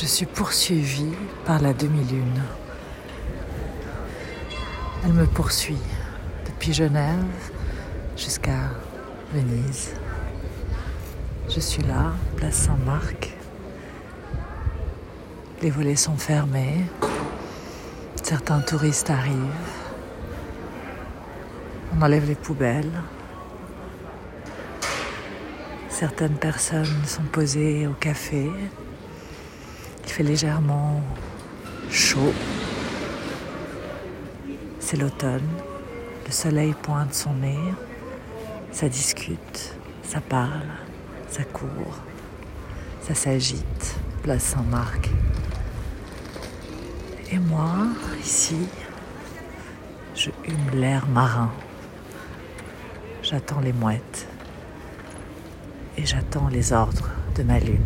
Je suis poursuivie par la demi-lune. Elle me poursuit depuis Genève jusqu'à Venise. Je suis là, place Saint-Marc. Les volets sont fermés. Certains touristes arrivent. On enlève les poubelles. Certaines personnes sont posées au café. Il fait légèrement chaud. C'est l'automne. Le soleil pointe son nez. Ça discute, ça parle, ça court, ça s'agite. Place Saint-Marc. Et moi, ici, je hume l'air marin. J'attends les mouettes et j'attends les ordres de ma lune.